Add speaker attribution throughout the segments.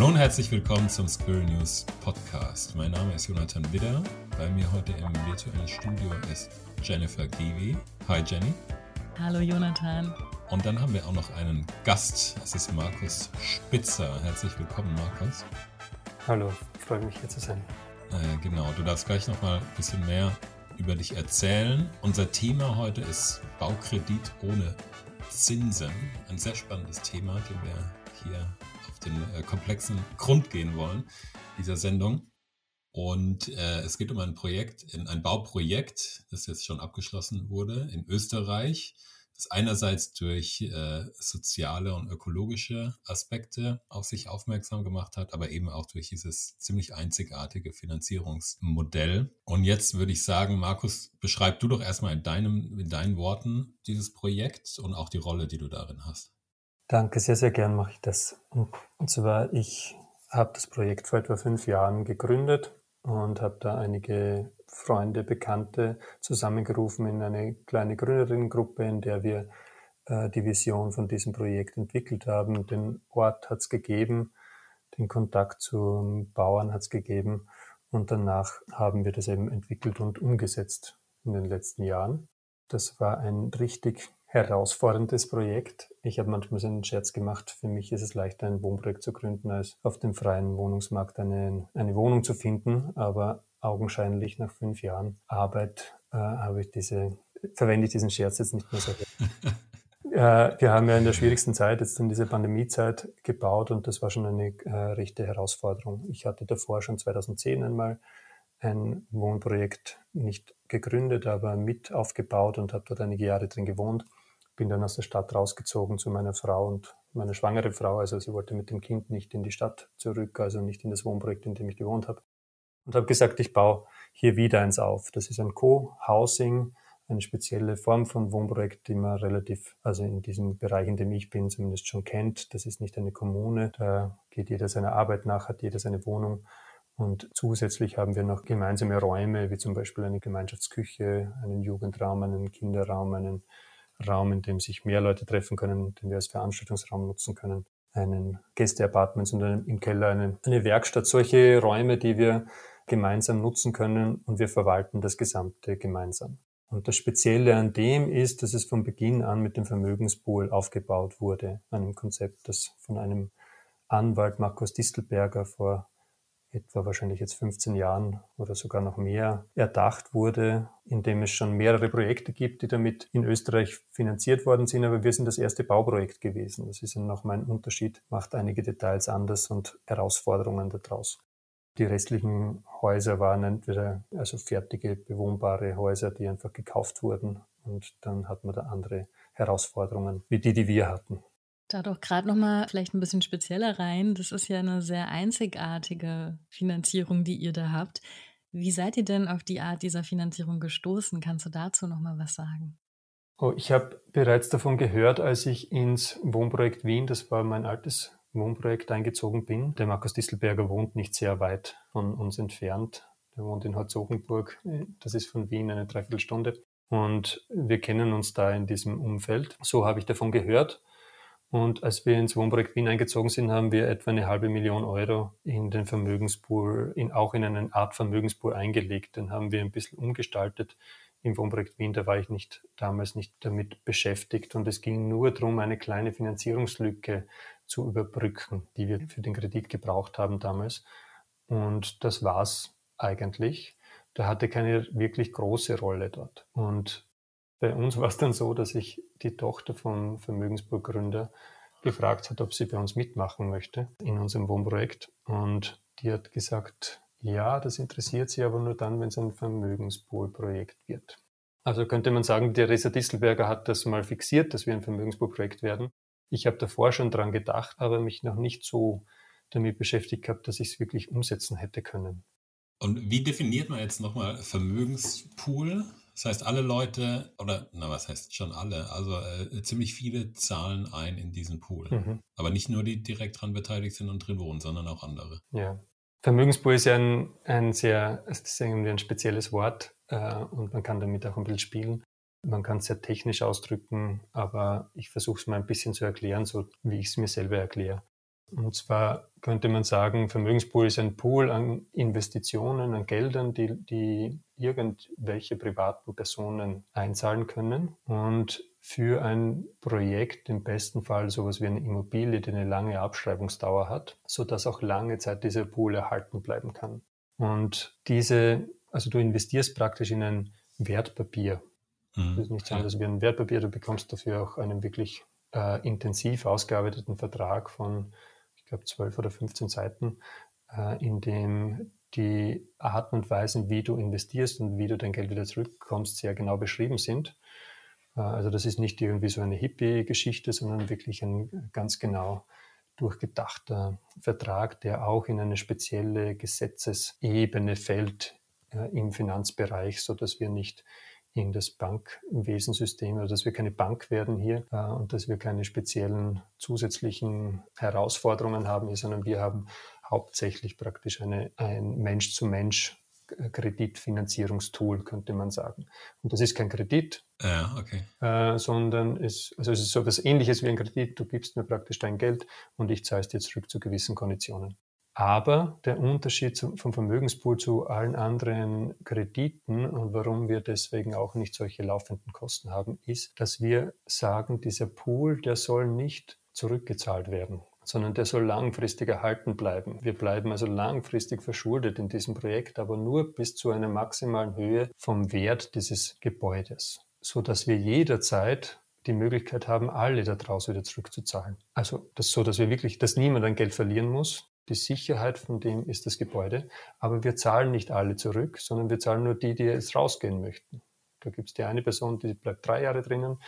Speaker 1: Hallo und herzlich willkommen zum Squirrel News Podcast. Mein Name ist Jonathan Widder. Bei mir heute im virtuellen Studio ist Jennifer Givi. Hi Jenny.
Speaker 2: Hallo Jonathan.
Speaker 1: Und dann haben wir auch noch einen Gast. Es ist Markus Spitzer. Herzlich willkommen, Markus.
Speaker 3: Hallo, freue mich hier zu sein.
Speaker 1: Äh, genau, du darfst gleich noch mal ein bisschen mehr über dich erzählen. Unser Thema heute ist Baukredit ohne Zinsen. Ein sehr spannendes Thema, den wir hier den äh, komplexen Grund gehen wollen dieser Sendung. Und äh, es geht um ein Projekt, ein Bauprojekt, das jetzt schon abgeschlossen wurde in Österreich, das einerseits durch äh, soziale und ökologische Aspekte auf sich aufmerksam gemacht hat, aber eben auch durch dieses ziemlich einzigartige Finanzierungsmodell. Und jetzt würde ich sagen, Markus, beschreib du doch erstmal in, deinem, in deinen Worten dieses Projekt und auch die Rolle, die du darin hast.
Speaker 3: Danke, sehr, sehr gern mache ich das. Und zwar, ich habe das Projekt vor etwa fünf Jahren gegründet und habe da einige Freunde, Bekannte zusammengerufen in eine kleine Gründerinnengruppe, in der wir äh, die Vision von diesem Projekt entwickelt haben. Den Ort hat es gegeben, den Kontakt zum Bauern hat es gegeben und danach haben wir das eben entwickelt und umgesetzt in den letzten Jahren. Das war ein richtig herausforderndes Projekt. Ich habe manchmal so einen Scherz gemacht. Für mich ist es leichter, ein Wohnprojekt zu gründen, als auf dem freien Wohnungsmarkt eine, eine Wohnung zu finden. Aber augenscheinlich nach fünf Jahren Arbeit äh, habe ich diese, verwende ich diesen Scherz jetzt nicht mehr so. äh, wir haben ja in der schwierigsten Zeit, jetzt in dieser Pandemiezeit, gebaut und das war schon eine äh, rechte Herausforderung. Ich hatte davor schon 2010 einmal ein Wohnprojekt nicht gegründet, aber mit aufgebaut und habe dort einige Jahre drin gewohnt bin dann aus der Stadt rausgezogen zu meiner Frau und meiner schwangere Frau. Also sie wollte mit dem Kind nicht in die Stadt zurück, also nicht in das Wohnprojekt, in dem ich gewohnt habe. Und habe gesagt, ich baue hier wieder eins auf. Das ist ein Co-Housing, eine spezielle Form von Wohnprojekt, die man relativ, also in diesem Bereich, in dem ich bin, zumindest schon kennt. Das ist nicht eine Kommune. Da geht jeder seiner Arbeit nach, hat jeder seine Wohnung. Und zusätzlich haben wir noch gemeinsame Räume, wie zum Beispiel eine Gemeinschaftsküche, einen Jugendraum, einen Kinderraum, einen Raum, in dem sich mehr Leute treffen können, den wir als Veranstaltungsraum nutzen können, einen Gästeapartments und im Keller eine, eine Werkstatt, solche Räume, die wir gemeinsam nutzen können und wir verwalten das Gesamte gemeinsam. Und das Spezielle an dem ist, dass es von Beginn an mit dem Vermögenspool aufgebaut wurde, einem Konzept, das von einem Anwalt Markus Distelberger vor etwa wahrscheinlich jetzt 15 Jahren oder sogar noch mehr erdacht wurde, indem es schon mehrere Projekte gibt, die damit in Österreich finanziert worden sind. Aber wir sind das erste Bauprojekt gewesen. Das ist ja noch mein Unterschied, macht einige Details anders und Herausforderungen daraus. Die restlichen Häuser waren entweder also fertige, bewohnbare Häuser, die einfach gekauft wurden. Und dann hat man da andere Herausforderungen, wie die, die wir hatten.
Speaker 2: Da doch gerade noch mal vielleicht ein bisschen spezieller rein. Das ist ja eine sehr einzigartige Finanzierung, die ihr da habt. Wie seid ihr denn auf die Art dieser Finanzierung gestoßen? Kannst du dazu noch mal was sagen?
Speaker 3: Oh, ich habe bereits davon gehört, als ich ins Wohnprojekt Wien, das war mein altes Wohnprojekt, eingezogen bin. Der Markus Distelberger wohnt nicht sehr weit von uns entfernt. Der wohnt in Herzogenburg. Das ist von Wien eine Dreiviertelstunde. Und wir kennen uns da in diesem Umfeld. So habe ich davon gehört und als wir ins Wohnprojekt Wien eingezogen sind, haben wir etwa eine halbe Million Euro in den Vermögenspool, in, auch in eine Art Vermögenspool eingelegt. Den haben wir ein bisschen umgestaltet im Wohnprojekt Wien. Da war ich nicht, damals nicht damit beschäftigt. Und es ging nur darum, eine kleine Finanzierungslücke zu überbrücken, die wir für den Kredit gebraucht haben damals. Und das war's eigentlich. Da hatte keine wirklich große Rolle dort. Und bei uns war es dann so, dass sich die Tochter vom Vermögensburggründer gefragt hat, ob sie bei uns mitmachen möchte in unserem Wohnprojekt. Und die hat gesagt, ja, das interessiert sie aber nur dann, wenn es ein Vermögenspoolprojekt wird. Also könnte man sagen, der Resa Distelberger hat das mal fixiert, dass wir ein Vermögenspoolprojekt werden. Ich habe davor schon dran gedacht, aber mich noch nicht so damit beschäftigt gehabt, dass ich es wirklich umsetzen hätte können.
Speaker 1: Und wie definiert man jetzt nochmal Vermögenspool? Das heißt, alle Leute, oder na, was heißt schon alle, also äh, ziemlich viele zahlen ein in diesen Pool. Mhm. Aber nicht nur die, die direkt dran beteiligt sind und drin wohnen, sondern auch andere.
Speaker 3: Ja. Vermögenspool ist ja ein, ein sehr, das ist irgendwie ein spezielles Wort äh, und man kann damit auch ein bisschen spielen. Man kann es sehr technisch ausdrücken, aber ich versuche es mal ein bisschen zu erklären, so wie ich es mir selber erkläre. Und zwar könnte man sagen, Vermögenspool ist ein Pool an Investitionen, an Geldern, die, die irgendwelche privaten Personen einzahlen können. Und für ein Projekt im besten Fall sowas wie eine Immobilie, die eine lange Abschreibungsdauer hat, sodass auch lange Zeit dieser Pool erhalten bleiben kann. Und diese, also du investierst praktisch in ein Wertpapier. Mhm. Das ist nichts anderes wie ein Wertpapier. Du bekommst dafür auch einen wirklich äh, intensiv ausgearbeiteten Vertrag von, ich glaube, 12 oder 15 Seiten, äh, in dem die Arten und Weisen, wie du investierst und wie du dein Geld wieder zurückbekommst, sehr genau beschrieben sind. Äh, also das ist nicht irgendwie so eine Hippie-Geschichte, sondern wirklich ein ganz genau durchgedachter Vertrag, der auch in eine spezielle Gesetzesebene fällt äh, im Finanzbereich, so dass wir nicht in das Bankwesensystem, also dass wir keine Bank werden hier äh, und dass wir keine speziellen zusätzlichen Herausforderungen haben, sondern wir haben hauptsächlich praktisch eine, ein Mensch-zu-Mensch Kreditfinanzierungstool, könnte man sagen. Und das ist kein Kredit,
Speaker 1: ja, okay.
Speaker 3: äh, sondern es, also es ist so etwas ähnliches wie ein Kredit. Du gibst mir praktisch dein Geld und ich zahle es dir zurück zu gewissen Konditionen. Aber der Unterschied zum, vom Vermögenspool zu allen anderen Krediten und warum wir deswegen auch nicht solche laufenden Kosten haben, ist, dass wir sagen, dieser Pool, der soll nicht zurückgezahlt werden sondern der soll langfristig erhalten bleiben. Wir bleiben also langfristig verschuldet in diesem Projekt, aber nur bis zu einer maximalen Höhe vom Wert dieses Gebäudes, so dass wir jederzeit die Möglichkeit haben, alle daraus wieder zurückzuzahlen. Also das so, dass wir wirklich, dass niemand ein Geld verlieren muss. Die Sicherheit von dem ist das Gebäude, aber wir zahlen nicht alle zurück, sondern wir zahlen nur die, die jetzt rausgehen möchten. Da gibt es die eine Person, die bleibt drei Jahre drinnen,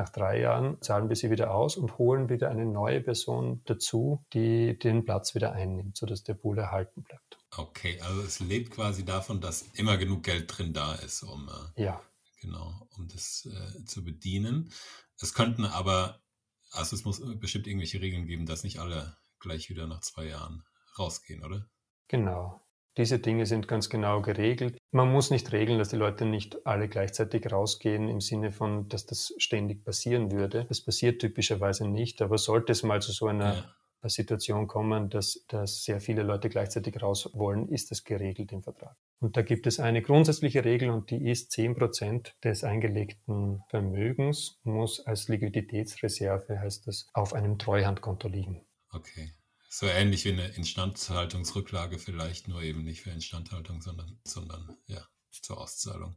Speaker 3: nach drei Jahren zahlen wir sie wieder aus und holen wieder eine neue Person dazu, die den Platz wieder einnimmt, sodass der Pool erhalten bleibt.
Speaker 1: Okay, also es lebt quasi davon, dass immer genug Geld drin da ist, um,
Speaker 3: äh, ja.
Speaker 1: genau, um das äh, zu bedienen. Es könnten aber, also es muss bestimmt irgendwelche Regeln geben, dass nicht alle gleich wieder nach zwei Jahren rausgehen, oder?
Speaker 3: Genau. Diese Dinge sind ganz genau geregelt. Man muss nicht regeln, dass die Leute nicht alle gleichzeitig rausgehen im Sinne von, dass das ständig passieren würde. Das passiert typischerweise nicht, aber sollte es mal zu so einer ja. Situation kommen, dass, dass sehr viele Leute gleichzeitig raus wollen, ist das geregelt im Vertrag. Und da gibt es eine grundsätzliche Regel und die ist, 10 Prozent des eingelegten Vermögens muss als Liquiditätsreserve, heißt das, auf einem Treuhandkonto liegen.
Speaker 1: Okay. So ähnlich wie eine Instandhaltungsrücklage vielleicht, nur eben nicht für Instandhaltung, sondern, sondern ja, zur Auszahlung.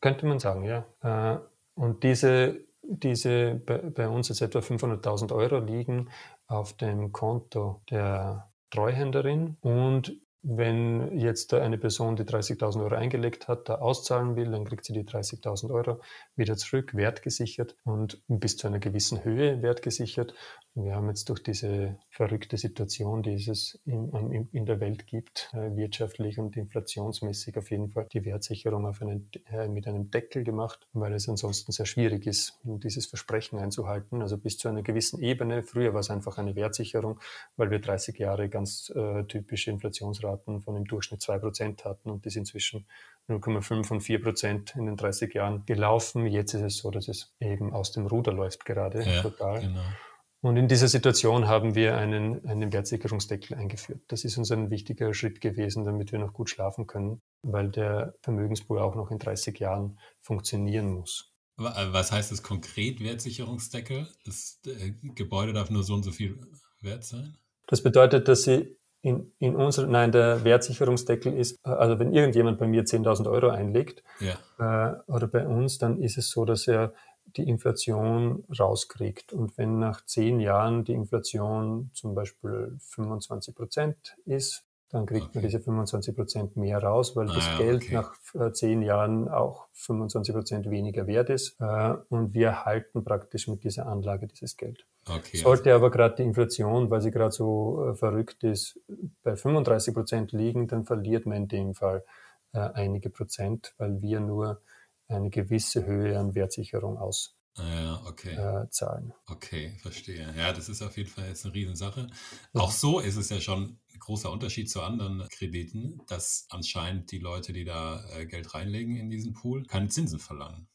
Speaker 3: Könnte man sagen, ja. Äh, und diese, diese bei uns jetzt etwa 500.000 Euro liegen auf dem Konto der Treuhänderin und wenn jetzt eine Person, die 30.000 Euro eingelegt hat, da auszahlen will, dann kriegt sie die 30.000 Euro wieder zurück, wertgesichert und bis zu einer gewissen Höhe wertgesichert. Wir haben jetzt durch diese verrückte Situation, die es in, in, der Welt gibt, äh, wirtschaftlich und inflationsmäßig auf jeden Fall die Wertsicherung einen, äh, mit einem Deckel gemacht, weil es ansonsten sehr schwierig ist, dieses Versprechen einzuhalten. Also bis zu einer gewissen Ebene. Früher war es einfach eine Wertsicherung, weil wir 30 Jahre ganz äh, typische Inflationsraten von im Durchschnitt 2% hatten und die sind zwischen 0,5 und 4 Prozent in den 30 Jahren gelaufen. Jetzt ist es so, dass es eben aus dem Ruder läuft gerade
Speaker 1: ja, total. Genau.
Speaker 3: Und in dieser Situation haben wir einen, einen Wertsicherungsdeckel eingeführt. Das ist uns ein wichtiger Schritt gewesen, damit wir noch gut schlafen können, weil der Vermögenspool auch noch in 30 Jahren funktionieren muss.
Speaker 1: Äh, was heißt das konkret, Wertsicherungsdeckel? Das äh, Gebäude darf nur so und so viel wert sein?
Speaker 3: Das bedeutet, dass Sie in, in unserer, nein, der Wertsicherungsdeckel ist, äh, also wenn irgendjemand bei mir 10.000 Euro einlegt,
Speaker 1: ja.
Speaker 3: äh, oder bei uns, dann ist es so, dass er die Inflation rauskriegt. Und wenn nach zehn Jahren die Inflation zum Beispiel 25 Prozent ist, dann kriegt okay. man diese 25 Prozent mehr raus, weil ah, das Geld okay. nach äh, zehn Jahren auch 25 Prozent weniger wert ist. Äh, und wir halten praktisch mit dieser Anlage dieses Geld.
Speaker 1: Okay,
Speaker 3: Sollte also. aber gerade die Inflation, weil sie gerade so äh, verrückt ist, bei 35 Prozent liegen, dann verliert man in dem Fall einige Prozent, weil wir nur eine gewisse Höhe an Wertsicherung auszahlen.
Speaker 1: Ja, okay.
Speaker 3: Äh,
Speaker 1: okay, verstehe. Ja, das ist auf jeden Fall jetzt eine Riesensache. Auch so ist es ja schon ein großer Unterschied zu anderen Krediten, dass anscheinend die Leute, die da äh, Geld reinlegen in diesen Pool, keine Zinsen verlangen.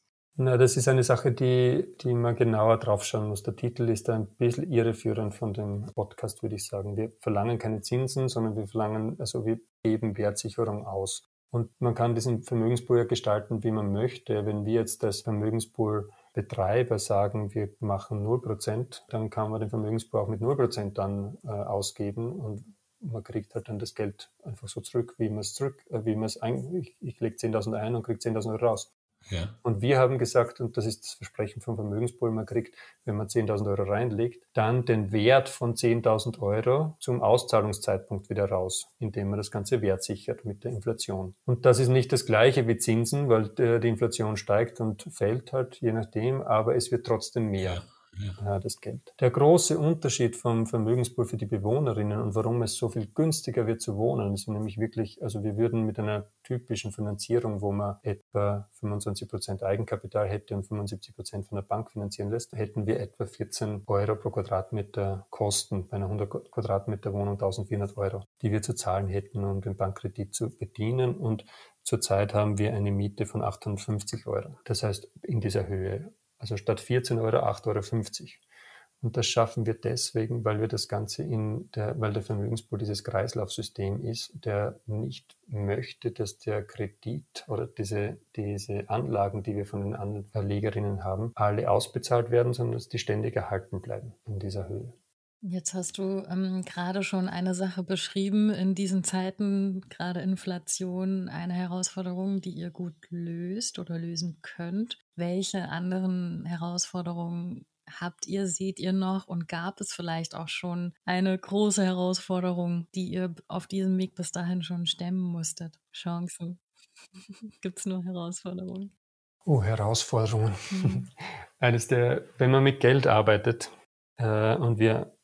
Speaker 3: Na, das ist eine Sache, die, die man genauer draufschauen muss. Der Titel ist ein bisschen irreführend von dem Podcast, würde ich sagen. Wir verlangen keine Zinsen, sondern wir verlangen, also wir geben Wertsicherung aus. Und man kann diesen Vermögenspool ja gestalten, wie man möchte. Wenn wir jetzt als Vermögenspool-Betreiber sagen, wir machen 0%, dann kann man den Vermögenspool auch mit 0% dann äh, ausgeben und man kriegt halt dann das Geld einfach so zurück, wie man es zurück, äh, wie man es ein, ich, ich lege 10.000 ein und kriege 10.000 Euro raus. Ja. Und wir haben gesagt, und das ist das Versprechen vom Vermögenspool, man kriegt, wenn man 10.000 Euro reinlegt, dann den Wert von 10.000 Euro zum Auszahlungszeitpunkt wieder raus, indem man das Ganze wertsichert mit der Inflation. Und das ist nicht das gleiche wie Zinsen, weil die Inflation steigt und fällt halt, je nachdem, aber es wird trotzdem mehr. Ja ja. das Geld. Der große Unterschied vom Vermögenspool für die Bewohnerinnen und warum es so viel günstiger wird zu wohnen, ist nämlich wirklich, also wir würden mit einer typischen Finanzierung, wo man etwa 25 Prozent Eigenkapital hätte und 75 Prozent von der Bank finanzieren lässt, hätten wir etwa 14 Euro pro Quadratmeter Kosten bei einer 100 Quadratmeter Wohnung 1400 Euro, die wir zu zahlen hätten, um den Bankkredit zu bedienen und Zurzeit haben wir eine Miete von 850 Euro. Das heißt, in dieser Höhe. Also statt 14 Euro 8,50 Euro. Und das schaffen wir deswegen, weil wir das Ganze in der, weil der Vermögenspool dieses Kreislaufsystem ist, der nicht möchte, dass der Kredit oder diese, diese Anlagen, die wir von den Anlegerinnen haben, alle ausbezahlt werden, sondern dass die ständig erhalten bleiben in dieser Höhe.
Speaker 2: Jetzt hast du ähm, gerade schon eine Sache beschrieben, in diesen Zeiten, gerade Inflation, eine Herausforderung, die ihr gut löst oder lösen könnt. Welche anderen Herausforderungen habt ihr, seht ihr noch und gab es vielleicht auch schon eine große Herausforderung, die ihr auf diesem Weg bis dahin schon stemmen musstet? Chancen? Gibt es nur Herausforderungen?
Speaker 3: Oh, Herausforderungen. Mhm. Eines der, wenn man mit Geld arbeitet äh, und wir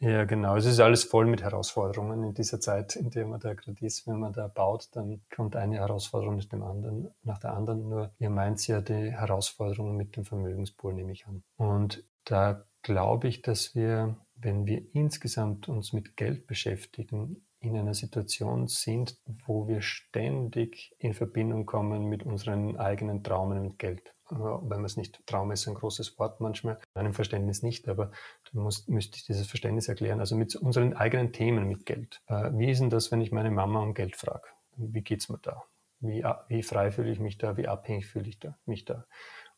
Speaker 3: ja, genau. Es ist alles voll mit Herausforderungen in dieser Zeit, in der man da gerade ist. Wenn man da baut, dann kommt eine Herausforderung nach, dem anderen, nach der anderen. Nur ihr meint ja die Herausforderungen mit dem Vermögenspool, nehme ich an. Und da glaube ich, dass wir, wenn wir insgesamt uns mit Geld beschäftigen, in einer Situation sind, wo wir ständig in Verbindung kommen mit unseren eigenen Traumen mit Geld wenn man es nicht, Traum ist ein großes Wort manchmal, meinem Verständnis nicht, aber dann muss, müsste ich dieses Verständnis erklären. Also mit unseren eigenen Themen mit Geld. Äh, wie ist denn das, wenn ich meine Mama um Geld frage? Wie geht's mir da? Wie, wie frei fühle ich mich da? Wie abhängig fühle ich da, mich da?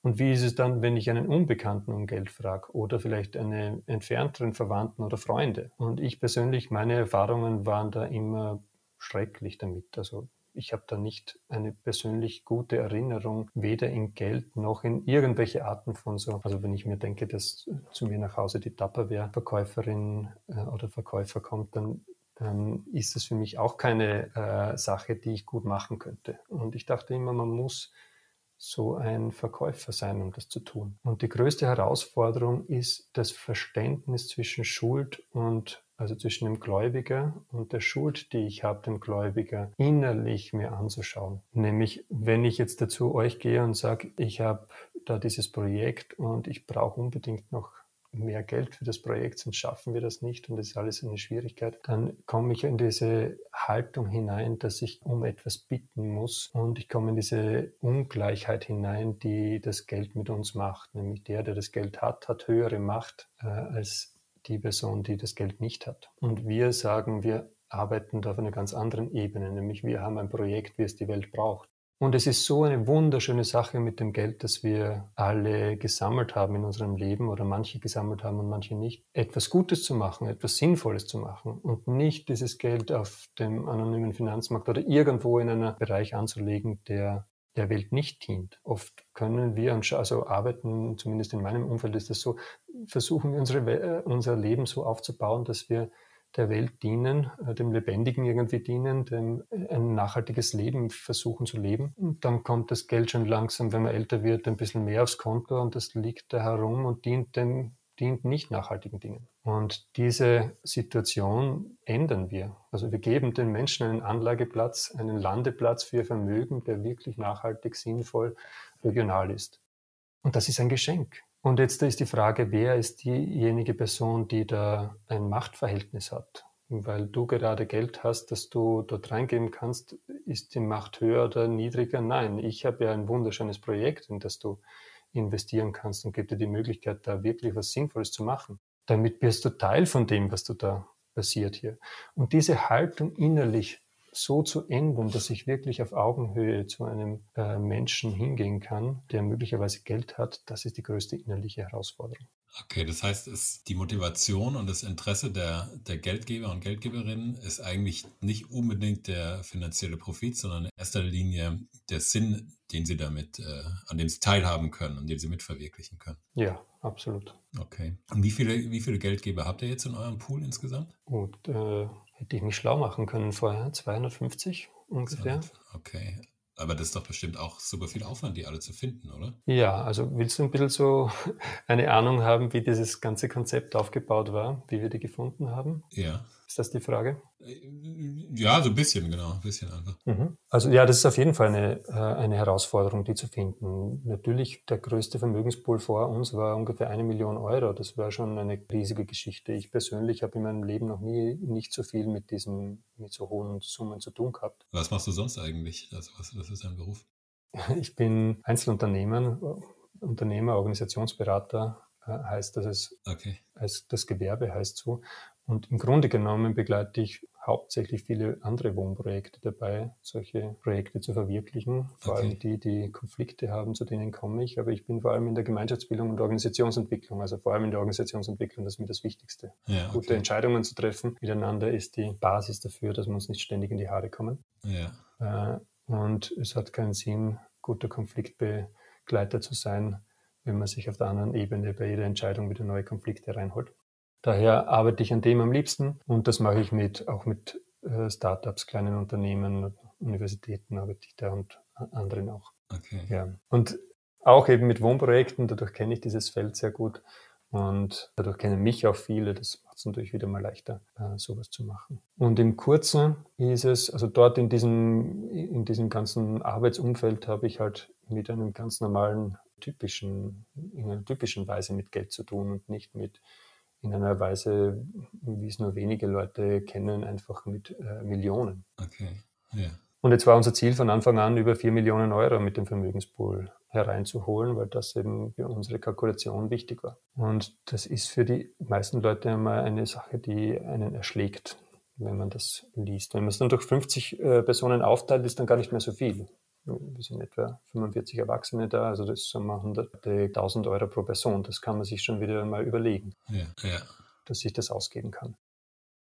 Speaker 3: Und wie ist es dann, wenn ich einen Unbekannten um Geld frage oder vielleicht einen entfernteren Verwandten oder Freunde? Und ich persönlich, meine Erfahrungen waren da immer schrecklich damit. Also ich habe da nicht eine persönlich gute Erinnerung, weder in Geld noch in irgendwelche Arten von so. Also wenn ich mir denke, dass zu mir nach Hause die Tupperware-Verkäuferin äh, oder Verkäufer kommt, dann dann ist das für mich auch keine äh, Sache, die ich gut machen könnte. Und ich dachte immer, man muss so ein Verkäufer sein, um das zu tun. Und die größte Herausforderung ist das Verständnis zwischen Schuld und also zwischen dem Gläubiger und der Schuld, die ich habe, dem Gläubiger, innerlich mir anzuschauen. Nämlich, wenn ich jetzt dazu euch gehe und sage, ich habe da dieses Projekt und ich brauche unbedingt noch mehr Geld für das Projekt, sonst schaffen wir das nicht und das ist alles eine Schwierigkeit, dann komme ich in diese Haltung hinein, dass ich um etwas bitten muss und ich komme in diese Ungleichheit hinein, die das Geld mit uns macht. Nämlich der, der das Geld hat, hat höhere Macht äh, als die Person, die das Geld nicht hat. Und wir sagen, wir arbeiten da auf einer ganz anderen Ebene, nämlich wir haben ein Projekt, wie es die Welt braucht. Und es ist so eine wunderschöne Sache mit dem Geld, das wir alle gesammelt haben in unserem Leben oder manche gesammelt haben und manche nicht, etwas Gutes zu machen, etwas Sinnvolles zu machen und nicht dieses Geld auf dem anonymen Finanzmarkt oder irgendwo in einem Bereich anzulegen, der der Welt nicht dient. Oft können wir, also arbeiten, zumindest in meinem Umfeld ist das so, versuchen wir unsere, äh, unser Leben so aufzubauen, dass wir der Welt dienen, äh, dem Lebendigen irgendwie dienen, dem äh, ein nachhaltiges Leben versuchen zu leben. Und dann kommt das Geld schon langsam, wenn man älter wird, ein bisschen mehr aufs Konto und das liegt da herum und dient dem dient nicht nachhaltigen Dingen. Und diese Situation ändern wir. Also wir geben den Menschen einen Anlageplatz, einen Landeplatz für ihr Vermögen, der wirklich nachhaltig, sinnvoll, regional ist. Und das ist ein Geschenk. Und jetzt ist die Frage, wer ist diejenige Person, die da ein Machtverhältnis hat? Weil du gerade Geld hast, das du dort reingeben kannst, ist die Macht höher oder niedriger? Nein, ich habe ja ein wunderschönes Projekt, in das du investieren kannst und gibt dir die Möglichkeit, da wirklich was Sinnvolles zu machen. Damit bist du Teil von dem, was du da passiert hier. Und diese Haltung innerlich so zu ändern, dass ich wirklich auf Augenhöhe zu einem äh, Menschen hingehen kann, der möglicherweise Geld hat, das ist die größte innerliche Herausforderung.
Speaker 1: Okay, das heißt, es, die Motivation und das Interesse der, der Geldgeber und Geldgeberinnen ist eigentlich nicht unbedingt der finanzielle Profit, sondern in erster Linie der Sinn, den sie damit, äh, an dem sie teilhaben können und den sie mitverwirklichen können.
Speaker 3: Ja, absolut.
Speaker 1: Okay. Und wie viele, wie viele Geldgeber habt ihr jetzt in eurem Pool insgesamt?
Speaker 3: Und äh, hätte ich mich schlau machen können vorher, 250 ungefähr.
Speaker 1: Okay. Aber das ist doch bestimmt auch super viel Aufwand, die alle zu finden, oder?
Speaker 3: Ja, also willst du ein bisschen so eine Ahnung haben, wie dieses ganze Konzept aufgebaut war, wie wir die gefunden haben?
Speaker 1: Ja.
Speaker 3: Ist das die Frage?
Speaker 1: Ja, so ein bisschen, genau, ein bisschen einfach.
Speaker 3: Mhm. Also ja, das ist auf jeden Fall eine, äh, eine Herausforderung, die zu finden. Natürlich, der größte Vermögenspool vor uns war ungefähr eine Million Euro. Das war schon eine riesige Geschichte. Ich persönlich habe in meinem Leben noch nie nicht so viel mit diesen, mit so hohen Summen zu tun gehabt.
Speaker 1: Was machst du sonst eigentlich? Also was, was ist dein Beruf?
Speaker 3: Ich bin Einzelunternehmer, Unternehmer, Organisationsberater, äh, heißt das es,
Speaker 1: okay.
Speaker 3: das Gewerbe heißt so. Und im Grunde genommen begleite ich hauptsächlich viele andere Wohnprojekte dabei, solche Projekte zu verwirklichen. Vor okay. allem die, die Konflikte haben, zu denen komme ich. Aber ich bin vor allem in der Gemeinschaftsbildung und Organisationsentwicklung, also vor allem in der Organisationsentwicklung, das ist mir das Wichtigste. Ja, okay. Gute Entscheidungen zu treffen miteinander ist die Basis dafür, dass wir uns nicht ständig in die Haare kommen.
Speaker 1: Ja.
Speaker 3: Äh, und es hat keinen Sinn, guter Konfliktbegleiter zu sein, wenn man sich auf der anderen Ebene bei jeder Entscheidung wieder neue Konflikte reinholt. Daher arbeite ich an dem am liebsten und das mache ich mit, auch mit äh, Startups, kleinen Unternehmen, Universitäten arbeite ich da und anderen auch.
Speaker 1: Okay.
Speaker 3: Ja. Und auch eben mit Wohnprojekten, dadurch kenne ich dieses Feld sehr gut und dadurch kennen mich auch viele. Das macht es natürlich wieder mal leichter, äh, sowas zu machen. Und im Kurzen ist es, also dort in diesem, in diesem ganzen Arbeitsumfeld habe ich halt mit einem ganz normalen, typischen, in einer typischen Weise mit Geld zu tun und nicht mit in einer Weise, wie es nur wenige Leute kennen, einfach mit äh, Millionen.
Speaker 1: Okay, ja.
Speaker 3: Und jetzt war unser Ziel von Anfang an, über 4 Millionen Euro mit dem Vermögenspool hereinzuholen, weil das eben für unsere Kalkulation wichtig war. Und das ist für die meisten Leute einmal eine Sache, die einen erschlägt, wenn man das liest. Wenn man es dann durch 50 äh, Personen aufteilt, ist dann gar nicht mehr so viel wir sind etwa 45 Erwachsene da, also das sind mal hunderte, 1000 Euro pro Person. Das kann man sich schon wieder mal überlegen,
Speaker 1: ja, ja.
Speaker 3: dass ich das ausgeben kann.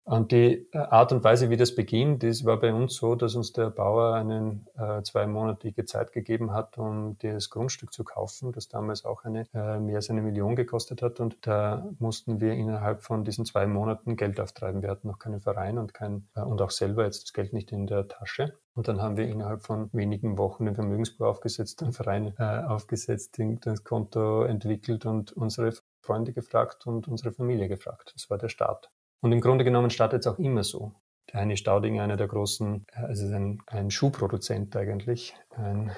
Speaker 3: Und die äh, Art und Weise, wie das beginnt, das war bei uns so, dass uns der Bauer einen äh, zweimonatige Zeit gegeben hat, um das Grundstück zu kaufen, das damals auch eine äh, mehr als eine Million gekostet hat. Und da mussten wir innerhalb von diesen zwei Monaten Geld auftreiben. Wir hatten noch keinen Verein und kein äh, und auch selber jetzt das Geld nicht in der Tasche. Und dann haben wir innerhalb von wenigen Wochen den Vermögensbau aufgesetzt, den Verein äh, aufgesetzt, das Konto entwickelt und unsere Freunde gefragt und unsere Familie gefragt. Das war der Start. Und im Grunde genommen startet es auch immer so. Der Heini Stauding, einer der großen, also ein, ein Schuhproduzent eigentlich, ein,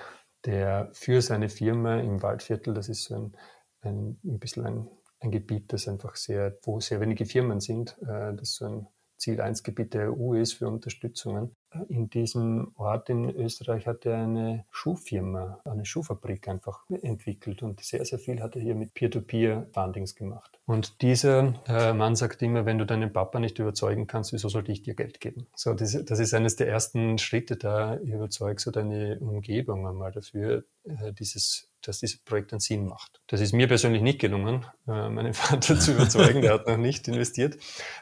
Speaker 3: der für seine Firma im Waldviertel, das ist so ein, ein, ein bisschen ein, ein Gebiet, das einfach sehr, wo sehr wenige Firmen sind, äh, das so ein Ziel 1 Gebiet der EU ist für Unterstützungen. In diesem Ort in Österreich hat er eine Schuhfirma, eine Schuhfabrik einfach entwickelt und sehr, sehr viel hat er hier mit Peer-to-Peer-Fundings gemacht. Und dieser äh, Mann sagt immer, wenn du deinen Papa nicht überzeugen kannst, wieso sollte ich dir Geld geben? So, das, ist eines der ersten Schritte da, überzeug so deine Umgebung einmal dafür, äh, dieses dass dieses Projekt einen Sinn macht. Das ist mir persönlich nicht gelungen, äh, meinen Vater zu überzeugen, der hat noch nicht investiert.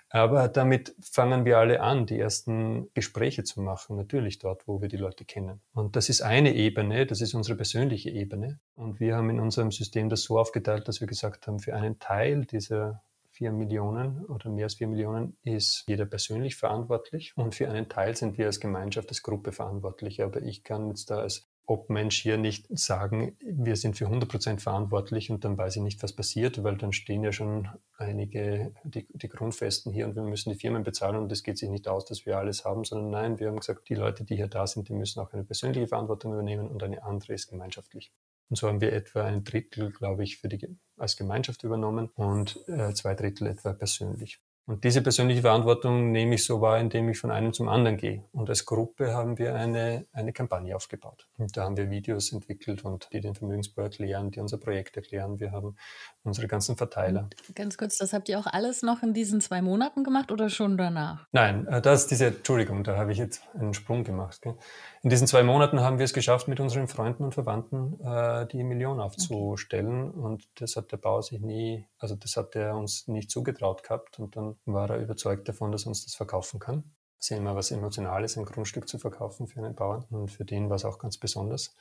Speaker 3: Aber damit fangen wir alle an, die ersten Gespräche zu machen, natürlich dort, wo wir die Leute kennen. Und das ist eine Ebene, das ist unsere persönliche Ebene. Und wir haben in unserem System das so aufgeteilt, dass wir gesagt haben, für einen Teil dieser vier Millionen oder mehr als vier Millionen ist jeder persönlich verantwortlich und für einen Teil sind wir als Gemeinschaft, als Gruppe verantwortlich. Aber ich kann jetzt da als Obmensch hier nicht sagen, wir sind für 100 Prozent verantwortlich und dann weiß ich nicht, was passiert, weil dann stehen ja schon einige, die, die Grundfesten hier und wir müssen die Firmen bezahlen und es geht sich nicht aus, dass wir alles haben, sondern nein, wir haben gesagt, die Leute, die hier da sind, die müssen auch eine persönliche Verantwortung übernehmen und eine andere ist gemeinschaftlich. Und so haben wir etwa ein Drittel, glaube ich, für die, als Gemeinschaft übernommen und äh, zwei Drittel etwa persönlich. Und diese persönliche Verantwortung nehme ich so wahr, indem ich von einem zum anderen gehe. Und als Gruppe haben wir eine, eine Kampagne aufgebaut. Und da haben wir Videos entwickelt und die den Vermögensbau erklären, die unser Projekt erklären. Wir haben unsere ganzen Verteiler.
Speaker 2: Und ganz kurz, das habt ihr auch alles noch in diesen zwei Monaten gemacht oder schon danach?
Speaker 3: Nein, äh, das ist diese, Entschuldigung, da habe ich jetzt einen Sprung gemacht. Gell? In diesen zwei Monaten haben wir es geschafft, mit unseren Freunden und Verwandten äh, die Million aufzustellen. Okay. Und das hat der Bauer sich nie, also das hat er uns nicht zugetraut gehabt. Und dann war er überzeugt davon, dass er uns das verkaufen kann. Das ist ja immer was Emotionales, ein Grundstück zu verkaufen für einen Bauern. Und für den war es auch ganz besonders,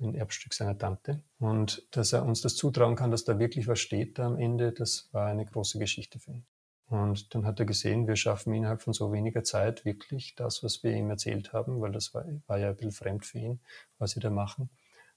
Speaker 3: den Erbstück seiner Tante. Und dass er uns das zutrauen kann, dass da wirklich was steht da am Ende, das war eine große Geschichte für ihn. Und dann hat er gesehen, wir schaffen innerhalb von so weniger Zeit wirklich das, was wir ihm erzählt haben, weil das war, war ja ein bisschen fremd für ihn, was wir da machen.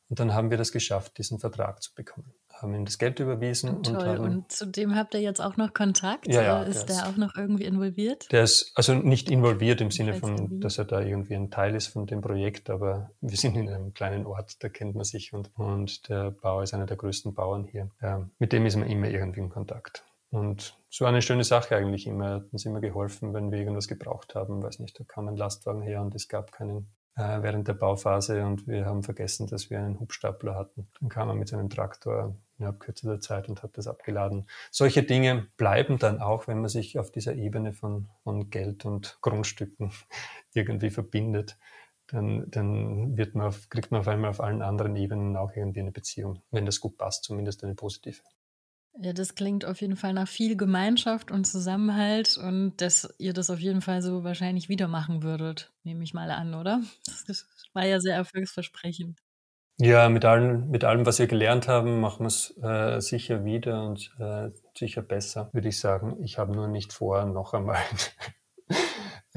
Speaker 3: Und dann haben wir das geschafft, diesen Vertrag zu bekommen. Haben ihm das Geld überwiesen.
Speaker 2: Toll.
Speaker 3: Und, haben,
Speaker 2: und zudem habt ihr jetzt auch noch Kontakt?
Speaker 3: Ja, ja,
Speaker 2: ist der, der auch noch irgendwie involviert?
Speaker 3: Der ist also nicht involviert im Sinne von, dass er da irgendwie ein Teil ist von dem Projekt, aber wir sind in einem kleinen Ort, da kennt man sich und, und der Bauer ist einer der größten Bauern hier. Ja, mit dem ist man immer irgendwie in Kontakt. Und so eine schöne Sache eigentlich immer. Hat uns immer geholfen, wenn wir irgendwas gebraucht haben. Weiß nicht, da kam ein Lastwagen her und es gab keinen äh, während der Bauphase und wir haben vergessen, dass wir einen Hubstapler hatten. Dann kam er mit seinem Traktor innerhalb kürzester Zeit und hat das abgeladen. Solche Dinge bleiben dann auch, wenn man sich auf dieser Ebene von, von Geld und Grundstücken irgendwie verbindet. Dann, dann wird man auf, kriegt man auf einmal auf allen anderen Ebenen auch irgendwie eine Beziehung, wenn das gut passt, zumindest eine positive.
Speaker 2: Ja, das klingt auf jeden Fall nach viel Gemeinschaft und Zusammenhalt und dass ihr das auf jeden Fall so wahrscheinlich wieder machen würdet, nehme ich mal an, oder? Das war ja sehr erfolgsversprechend.
Speaker 3: Ja, mit allem, mit allem, was wir gelernt haben, machen wir es äh, sicher wieder und äh, sicher besser, würde ich sagen. Ich habe nur nicht vor, noch einmal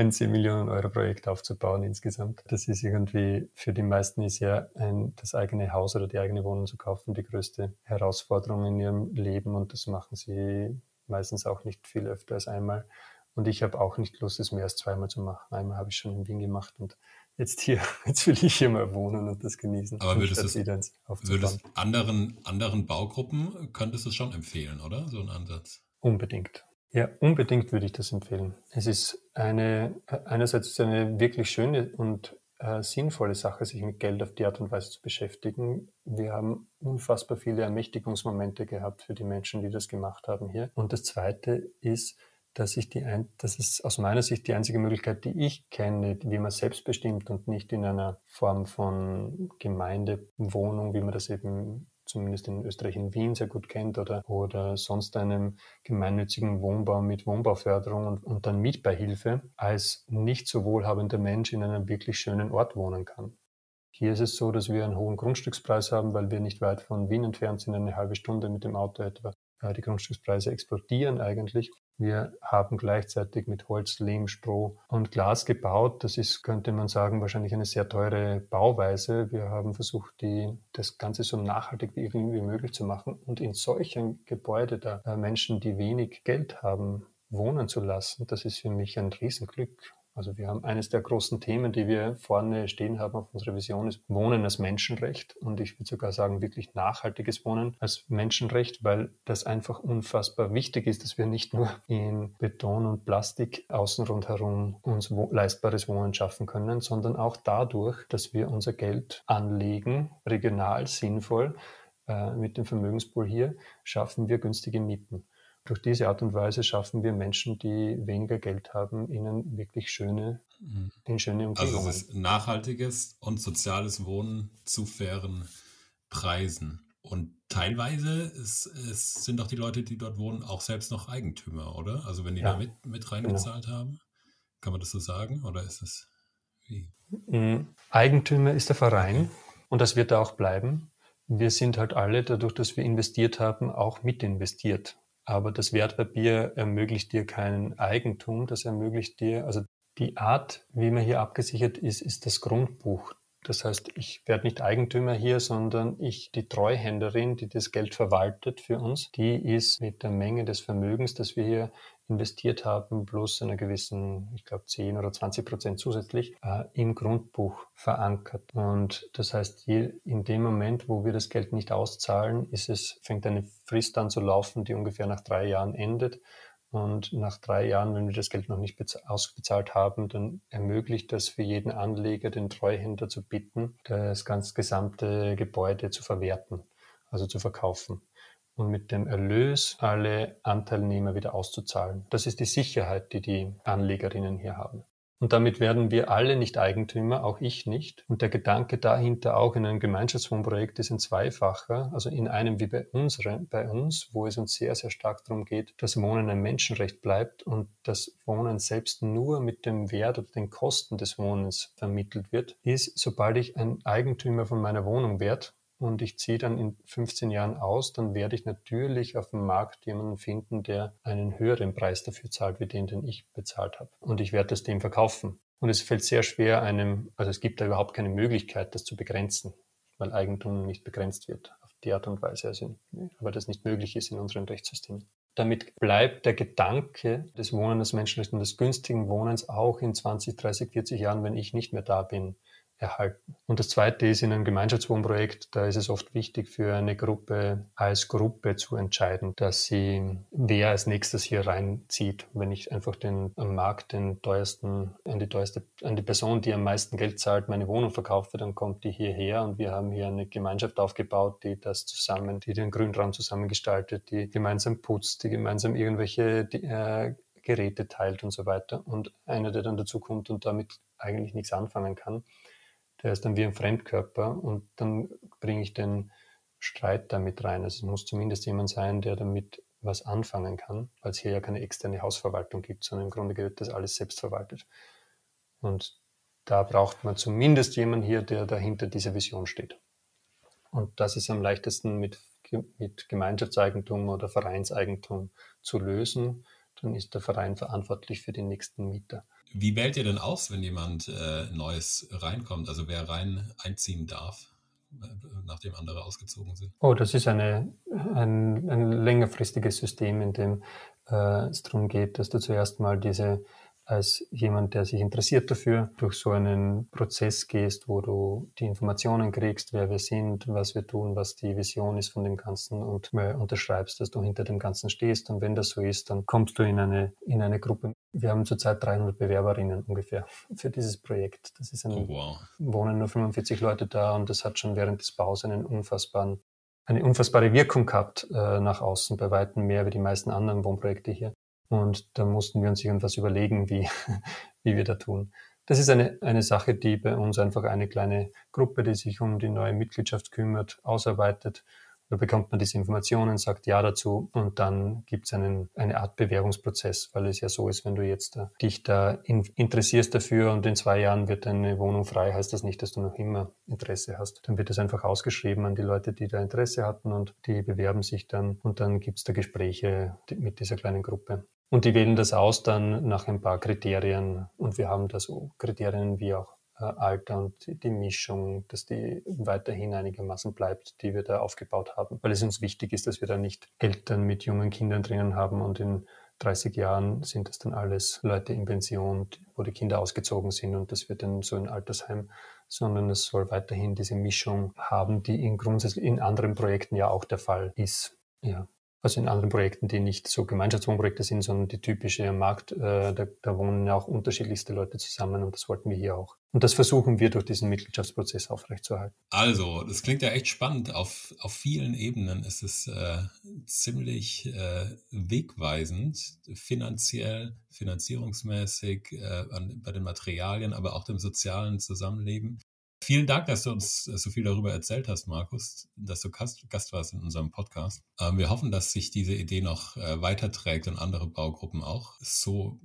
Speaker 3: ein 10 Millionen Euro Projekt aufzubauen insgesamt. Das ist irgendwie, für die meisten ist ja ein, das eigene Haus oder die eigene Wohnung zu kaufen die größte Herausforderung in ihrem Leben und das machen sie meistens auch nicht viel öfter als einmal. Und ich habe auch nicht Lust, es mehr als zweimal zu machen. Einmal habe ich schon in Wien gemacht und jetzt hier, jetzt will ich hier mal wohnen und das genießen.
Speaker 1: Aber würdest du würdest anderen, anderen Baugruppen, könntest du es schon empfehlen, oder? So ein Ansatz.
Speaker 3: Unbedingt. Ja, unbedingt würde ich das empfehlen. Es ist eine, einerseits ist eine wirklich schöne und äh, sinnvolle Sache, sich mit Geld auf die Art und Weise zu beschäftigen. Wir haben unfassbar viele Ermächtigungsmomente gehabt für die Menschen, die das gemacht haben hier. Und das Zweite ist, dass ich die ein, das ist aus meiner Sicht die einzige Möglichkeit, die ich kenne, wie man selbstbestimmt und nicht in einer Form von Gemeindewohnung, wie man das eben zumindest in Österreich in Wien sehr gut kennt oder, oder sonst einem gemeinnützigen Wohnbau mit Wohnbauförderung und, und dann Mietbeihilfe als nicht so wohlhabender Mensch in einem wirklich schönen Ort wohnen kann. Hier ist es so, dass wir einen hohen Grundstückspreis haben, weil wir nicht weit von Wien entfernt sind, eine halbe Stunde mit dem Auto etwa. Die Grundstückspreise explodieren eigentlich. Wir haben gleichzeitig mit Holz, Lehm, Stroh und Glas gebaut. Das ist, könnte man sagen, wahrscheinlich eine sehr teure Bauweise. Wir haben versucht, die, das Ganze so nachhaltig wie irgendwie möglich zu machen und in solchen Gebäude da äh, Menschen, die wenig Geld haben, wohnen zu lassen. Das ist für mich ein Riesenglück. Also wir haben eines der großen Themen, die wir vorne stehen haben auf unserer Vision, ist Wohnen als Menschenrecht. Und ich würde sogar sagen, wirklich nachhaltiges Wohnen als Menschenrecht, weil das einfach unfassbar wichtig ist, dass wir nicht nur in Beton und Plastik außen rundherum uns wo leistbares Wohnen schaffen können, sondern auch dadurch, dass wir unser Geld anlegen, regional sinnvoll, äh, mit dem Vermögenspool hier, schaffen wir günstige Mieten. Durch diese Art und Weise schaffen wir Menschen, die weniger Geld haben, ihnen wirklich schöne, mhm. in schöne
Speaker 1: Umgebungen. Also es ist nachhaltiges und soziales Wohnen zu fairen Preisen. Und teilweise ist, ist, sind doch die Leute, die dort wohnen, auch selbst noch Eigentümer, oder? Also wenn die ja. da mit, mit reingezahlt genau. haben, kann man das so sagen? Oder ist es wie?
Speaker 3: Mhm. Eigentümer ist der Verein und das wird da auch bleiben. Wir sind halt alle, dadurch, dass wir investiert haben, auch mit investiert. Aber das Wertpapier ermöglicht dir kein Eigentum, das ermöglicht dir, also die Art, wie man hier abgesichert ist, ist das Grundbuch. Das heißt, ich werde nicht Eigentümer hier, sondern ich, die Treuhänderin, die das Geld verwaltet für uns, die ist mit der Menge des Vermögens, das wir hier investiert haben, plus einer gewissen, ich glaube 10 oder 20 Prozent zusätzlich, äh, im Grundbuch verankert. Und das heißt, je, in dem Moment, wo wir das Geld nicht auszahlen, ist es, fängt eine Frist an zu laufen, die ungefähr nach drei Jahren endet. Und nach drei Jahren, wenn wir das Geld noch nicht ausbezahlt haben, dann ermöglicht das für jeden Anleger, den Treuhänder zu bitten, das ganz gesamte Gebäude zu verwerten, also zu verkaufen und mit dem Erlös alle Anteilnehmer wieder auszuzahlen. Das ist die Sicherheit, die die Anlegerinnen hier haben. Und damit werden wir alle nicht Eigentümer, auch ich nicht. Und der Gedanke dahinter auch in einem Gemeinschaftswohnprojekt ist ein zweifacher, also in einem wie bei, unseren, bei uns, wo es uns sehr, sehr stark darum geht, dass Wohnen ein Menschenrecht bleibt und das Wohnen selbst nur mit dem Wert oder den Kosten des Wohnens vermittelt wird, ist, sobald ich ein Eigentümer von meiner Wohnung werde, und ich ziehe dann in 15 Jahren aus, dann werde ich natürlich auf dem Markt jemanden finden, der einen höheren Preis dafür zahlt, wie den, den ich bezahlt habe. Und ich werde das dem verkaufen. Und es fällt sehr schwer einem, also es gibt da überhaupt keine Möglichkeit, das zu begrenzen, weil Eigentum nicht begrenzt wird auf die Art und Weise, also, aber das nicht möglich ist in unseren Rechtssystemen. Damit bleibt der Gedanke des Wohnens, des Menschenrechts und des günstigen Wohnens auch in 20, 30, 40 Jahren, wenn ich nicht mehr da bin, erhalten. Und das Zweite ist in einem Gemeinschaftswohnprojekt, da ist es oft wichtig für eine Gruppe als Gruppe zu entscheiden, dass sie, wer als nächstes hier reinzieht. Wenn ich einfach den, am Markt den teuersten, an die teuerste, an die Person, die am meisten Geld zahlt, meine Wohnung verkaufe, dann kommt die hierher und wir haben hier eine Gemeinschaft aufgebaut, die das zusammen, die den Grünraum zusammengestaltet, die gemeinsam putzt, die gemeinsam irgendwelche, die, äh, Geräte teilt und so weiter. Und einer, der dann dazu kommt und damit eigentlich nichts anfangen kann, der ist dann wie ein Fremdkörper und dann bringe ich den Streit damit rein. Also es muss zumindest jemand sein, der damit was anfangen kann, weil es hier ja keine externe Hausverwaltung gibt, sondern im Grunde wird das alles selbst verwaltet. Und da braucht man zumindest jemanden hier, der dahinter dieser Vision steht. Und das ist am leichtesten mit, mit Gemeinschaftseigentum oder Vereinseigentum zu lösen. Dann ist der Verein verantwortlich für den nächsten Mieter.
Speaker 1: Wie wählt ihr denn aus, wenn jemand äh, Neues reinkommt? Also wer rein einziehen darf, äh, nachdem andere ausgezogen sind?
Speaker 3: Oh, das ist eine, ein, ein längerfristiges System, in dem äh, es darum geht, dass du zuerst mal diese als jemand, der sich interessiert dafür, durch so einen Prozess gehst, wo du die Informationen kriegst, wer wir sind, was wir tun, was die Vision ist von dem Ganzen und unterschreibst, dass du hinter dem Ganzen stehst. Und wenn das so ist, dann kommst du in eine, in eine Gruppe. Wir haben zurzeit 300 Bewerberinnen ungefähr für dieses Projekt. Das ist ein, oh, wow. wohnen nur 45 Leute da und das hat schon während des Baus einen unfassbaren eine unfassbare Wirkung gehabt äh, nach außen, bei weitem mehr wie die meisten anderen Wohnprojekte hier. Und da mussten wir uns irgendwas überlegen, wie, wie wir da tun. Das ist eine, eine Sache, die bei uns einfach eine kleine Gruppe, die sich um die neue Mitgliedschaft kümmert, ausarbeitet da bekommt man diese Informationen, sagt Ja dazu und dann gibt es eine Art Bewährungsprozess, weil es ja so ist, wenn du jetzt äh, dich da in, interessierst dafür und in zwei Jahren wird deine Wohnung frei, heißt das nicht, dass du noch immer Interesse hast. Dann wird das einfach ausgeschrieben an die Leute, die da Interesse hatten und die bewerben sich dann und dann gibt es da Gespräche mit dieser kleinen Gruppe. Und die wählen das aus dann nach ein paar Kriterien und wir haben da so Kriterien wie auch äh, Alter und die Mischung, dass die weiterhin einigermaßen bleibt, die wir da aufgebaut haben. Weil es uns wichtig ist, dass wir da nicht Eltern mit jungen Kindern drinnen haben und in 30 Jahren sind das dann alles Leute in Pension, wo die Kinder ausgezogen sind und das wird dann so ein Altersheim, sondern es soll weiterhin diese Mischung haben, die in grundsätzlich in anderen Projekten ja auch der Fall ist. Ja. Also in anderen Projekten, die nicht so Gemeinschaftswohnprojekte sind, sondern die typische Markt, äh, da, da wohnen ja auch unterschiedlichste Leute zusammen und das wollten wir hier auch. Und das versuchen wir durch diesen Mitgliedschaftsprozess aufrechtzuerhalten.
Speaker 1: Also, das klingt ja echt spannend. Auf, auf vielen Ebenen ist es äh, ziemlich äh, wegweisend, finanziell, finanzierungsmäßig, äh, an, bei den Materialien, aber auch dem sozialen Zusammenleben. Vielen Dank, dass du uns so viel darüber erzählt hast, Markus, dass du Gast warst in unserem Podcast. Ähm, wir hoffen, dass sich diese Idee noch äh, weiterträgt und andere Baugruppen auch so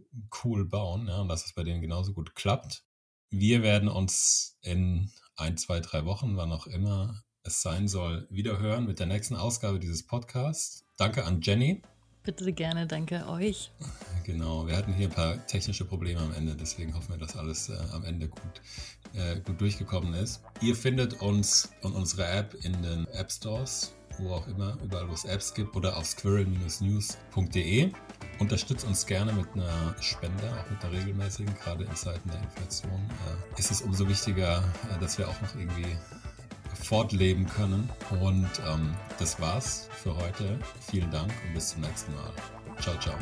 Speaker 1: cool bauen ja, und dass es bei denen genauso gut klappt. Wir werden uns in ein, zwei, drei Wochen, wann auch immer es sein soll, wiederhören mit der nächsten Ausgabe dieses Podcasts. Danke an Jenny.
Speaker 2: Bitte gerne, danke euch.
Speaker 1: Genau, wir hatten hier ein paar technische Probleme am Ende, deswegen hoffen wir, dass alles äh, am Ende gut, äh, gut durchgekommen ist. Ihr findet uns und unsere App in den App Stores, wo auch immer, überall wo es Apps gibt, oder auf squirrel-news.de. Unterstützt uns gerne mit einer Spende, auch mit einer regelmäßigen, gerade in Zeiten der Inflation. Äh, ist es umso wichtiger, äh, dass wir auch noch irgendwie fortleben können. Und ähm, das war's für heute. Vielen Dank und bis zum nächsten Mal. Ciao, ciao.